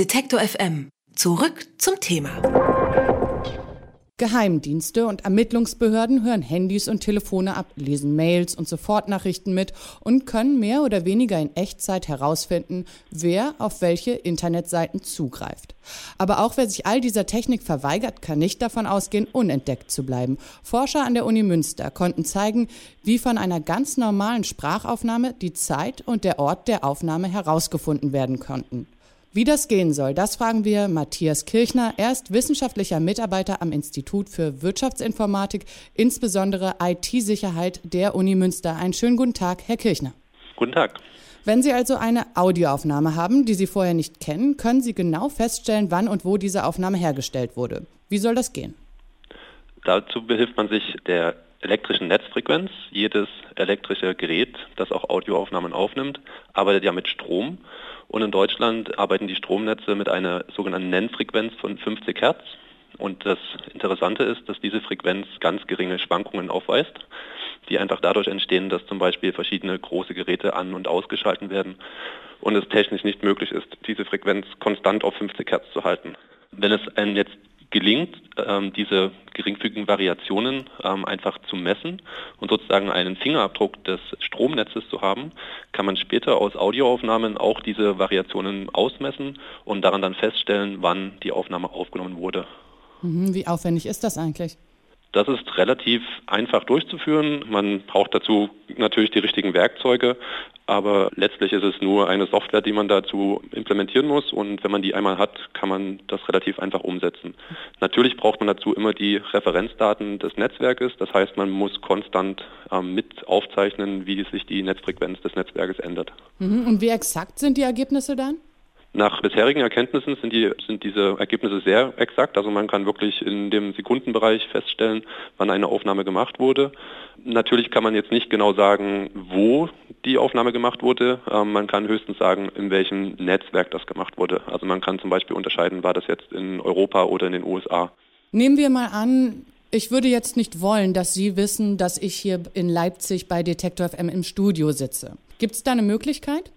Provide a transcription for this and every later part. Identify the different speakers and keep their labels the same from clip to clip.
Speaker 1: Detektor FM. Zurück zum Thema.
Speaker 2: Geheimdienste und Ermittlungsbehörden hören Handys und Telefone ab, lesen Mails und Sofortnachrichten mit und können mehr oder weniger in Echtzeit herausfinden, wer auf welche Internetseiten zugreift. Aber auch wer sich all dieser Technik verweigert, kann nicht davon ausgehen, unentdeckt zu bleiben. Forscher an der Uni Münster konnten zeigen, wie von einer ganz normalen Sprachaufnahme die Zeit und der Ort der Aufnahme herausgefunden werden konnten. Wie das gehen soll, das fragen wir Matthias Kirchner. Er ist wissenschaftlicher Mitarbeiter am Institut für Wirtschaftsinformatik, insbesondere IT-Sicherheit der Uni Münster. Einen schönen guten Tag, Herr Kirchner.
Speaker 3: Guten Tag.
Speaker 2: Wenn Sie also eine Audioaufnahme haben, die Sie vorher nicht kennen, können Sie genau feststellen, wann und wo diese Aufnahme hergestellt wurde. Wie soll das gehen?
Speaker 3: Dazu behilft man sich der elektrischen Netzfrequenz. Jedes elektrische Gerät, das auch Audioaufnahmen aufnimmt, arbeitet ja mit Strom. Und in Deutschland arbeiten die Stromnetze mit einer sogenannten Nennfrequenz von 50 Hertz. Und das Interessante ist, dass diese Frequenz ganz geringe Schwankungen aufweist, die einfach dadurch entstehen, dass zum Beispiel verschiedene große Geräte an- und ausgeschalten werden und es technisch nicht möglich ist, diese Frequenz konstant auf 50 Hertz zu halten. Wenn es einem jetzt gelingt, ähm, diese geringfügigen Variationen ähm, einfach zu messen und sozusagen einen Fingerabdruck des Stromnetzes zu haben, kann man später aus Audioaufnahmen auch diese Variationen ausmessen und daran dann feststellen, wann die Aufnahme aufgenommen wurde.
Speaker 2: Mhm, wie aufwendig ist das eigentlich?
Speaker 3: Das ist relativ einfach durchzuführen. Man braucht dazu natürlich die richtigen Werkzeuge, aber letztlich ist es nur eine Software, die man dazu implementieren muss und wenn man die einmal hat, kann man das relativ einfach umsetzen. Natürlich braucht man dazu immer die Referenzdaten des Netzwerkes, das heißt, man muss konstant ähm, mit aufzeichnen, wie sich die Netzfrequenz des Netzwerkes ändert.
Speaker 2: Mhm. Und wie exakt sind die Ergebnisse dann?
Speaker 3: Nach bisherigen Erkenntnissen sind, die, sind diese Ergebnisse sehr exakt. Also man kann wirklich in dem Sekundenbereich feststellen, wann eine Aufnahme gemacht wurde. Natürlich kann man jetzt nicht genau sagen, wo die Aufnahme gemacht wurde. Ähm, man kann höchstens sagen, in welchem Netzwerk das gemacht wurde. Also man kann zum Beispiel unterscheiden, war das jetzt in Europa oder in den USA.
Speaker 2: Nehmen wir mal an, ich würde jetzt nicht wollen, dass Sie wissen, dass ich hier in Leipzig bei Detektor FM im Studio sitze. Gibt es da eine Möglichkeit?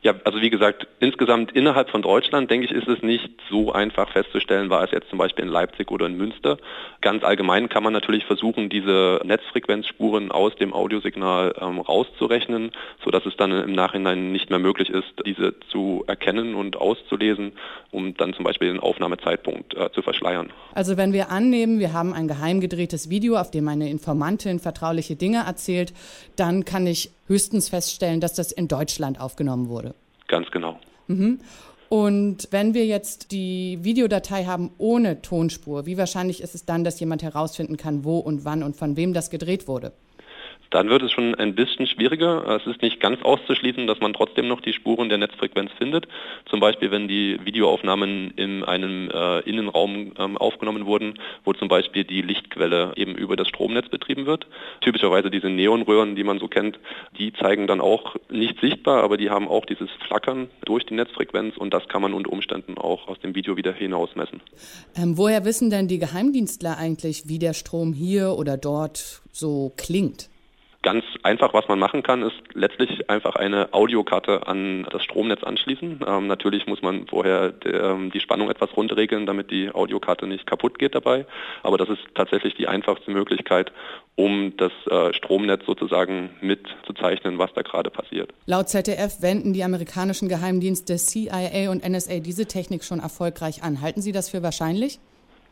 Speaker 3: Ja, also wie gesagt, insgesamt innerhalb von Deutschland, denke ich, ist es nicht so einfach festzustellen, war es jetzt zum Beispiel in Leipzig oder in Münster. Ganz allgemein kann man natürlich versuchen, diese Netzfrequenzspuren aus dem Audiosignal ähm, rauszurechnen, sodass es dann im Nachhinein nicht mehr möglich ist, diese zu erkennen und auszulesen, um dann zum Beispiel den Aufnahmezeitpunkt äh, zu verschleiern.
Speaker 2: Also wenn wir annehmen, wir haben ein geheim gedrehtes Video, auf dem eine Informantin vertrauliche Dinge erzählt, dann kann ich höchstens feststellen, dass das in Deutschland aufgenommen wurde.
Speaker 3: Ganz genau.
Speaker 2: Mhm. Und wenn wir jetzt die Videodatei haben ohne Tonspur, wie wahrscheinlich ist es dann, dass jemand herausfinden kann, wo und wann und von wem das gedreht wurde?
Speaker 3: Dann wird es schon ein bisschen schwieriger. Es ist nicht ganz auszuschließen, dass man trotzdem noch die Spuren der Netzfrequenz findet. Zum Beispiel, wenn die Videoaufnahmen in einem äh, Innenraum ähm, aufgenommen wurden, wo zum Beispiel die Lichtquelle eben über das Stromnetz betrieben wird. Typischerweise diese Neonröhren, die man so kennt, die zeigen dann auch nicht sichtbar, aber die haben auch dieses Flackern durch die Netzfrequenz und das kann man unter Umständen auch aus dem Video wieder hinausmessen.
Speaker 2: Ähm, woher wissen denn die Geheimdienstler eigentlich, wie der Strom hier oder dort so klingt?
Speaker 3: Ganz einfach, was man machen kann, ist letztlich einfach eine Audiokarte an das Stromnetz anschließen. Ähm, natürlich muss man vorher de, ähm, die Spannung etwas runterregeln, damit die Audiokarte nicht kaputt geht dabei. Aber das ist tatsächlich die einfachste Möglichkeit, um das äh, Stromnetz sozusagen mitzuzeichnen, was da gerade passiert.
Speaker 2: Laut ZDF wenden die amerikanischen Geheimdienste CIA und NSA diese Technik schon erfolgreich an. Halten Sie das für wahrscheinlich?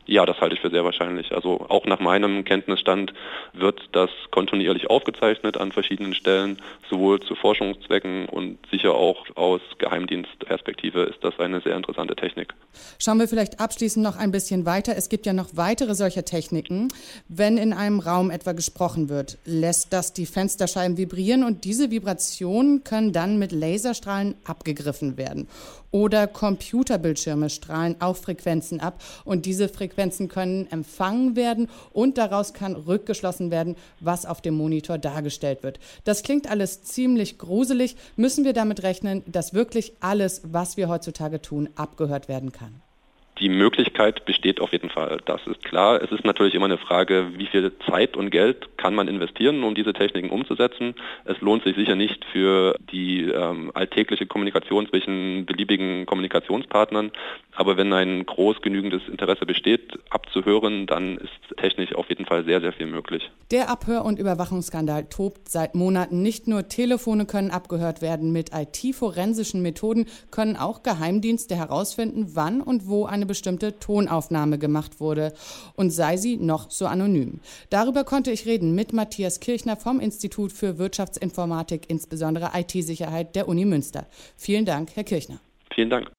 Speaker 3: Ja, das halte ich für sehr wahrscheinlich. Also auch nach meinem Kenntnisstand wird das kontinuierlich aufgezeichnet an verschiedenen Stellen, sowohl zu Forschungszwecken und sicher auch aus Geheimdienstperspektive ist das eine sehr interessante Technik.
Speaker 2: Schauen wir vielleicht abschließend noch ein bisschen weiter. Es gibt ja noch weitere solcher Techniken. Wenn in einem Raum etwa gesprochen wird, lässt das die Fensterscheiben vibrieren und diese Vibrationen können dann mit Laserstrahlen abgegriffen werden. Oder Computerbildschirme strahlen auch Frequenzen ab und diese Frequenzen können empfangen werden und daraus kann rückgeschlossen werden, was auf dem Monitor dargestellt wird. Das klingt alles ziemlich gruselig. Müssen wir damit rechnen, dass wirklich alles, was wir heutzutage tun, abgehört werden kann?
Speaker 3: Die Möglichkeit besteht auf jeden Fall, das ist klar. Es ist natürlich immer eine Frage, wie viel Zeit und Geld kann man investieren, um diese Techniken umzusetzen. Es lohnt sich sicher nicht für die ähm, alltägliche Kommunikation zwischen beliebigen Kommunikationspartnern, aber wenn ein groß genügendes Interesse besteht, abzuhören, dann ist technisch auf jeden Fall sehr, sehr viel möglich.
Speaker 2: Der Abhör- und Überwachungsskandal tobt seit Monaten. Nicht nur Telefone können abgehört werden, mit IT-forensischen Methoden können auch Geheimdienste herausfinden, wann und wo eine bestimmte Tonaufnahme gemacht wurde und sei sie noch so anonym. Darüber konnte ich reden mit Matthias Kirchner vom Institut für Wirtschaftsinformatik, insbesondere IT-Sicherheit der Uni Münster. Vielen Dank, Herr Kirchner.
Speaker 3: Vielen Dank.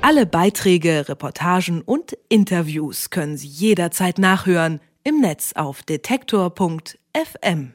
Speaker 1: Alle Beiträge, Reportagen und Interviews können Sie jederzeit nachhören im Netz auf detektor.fm.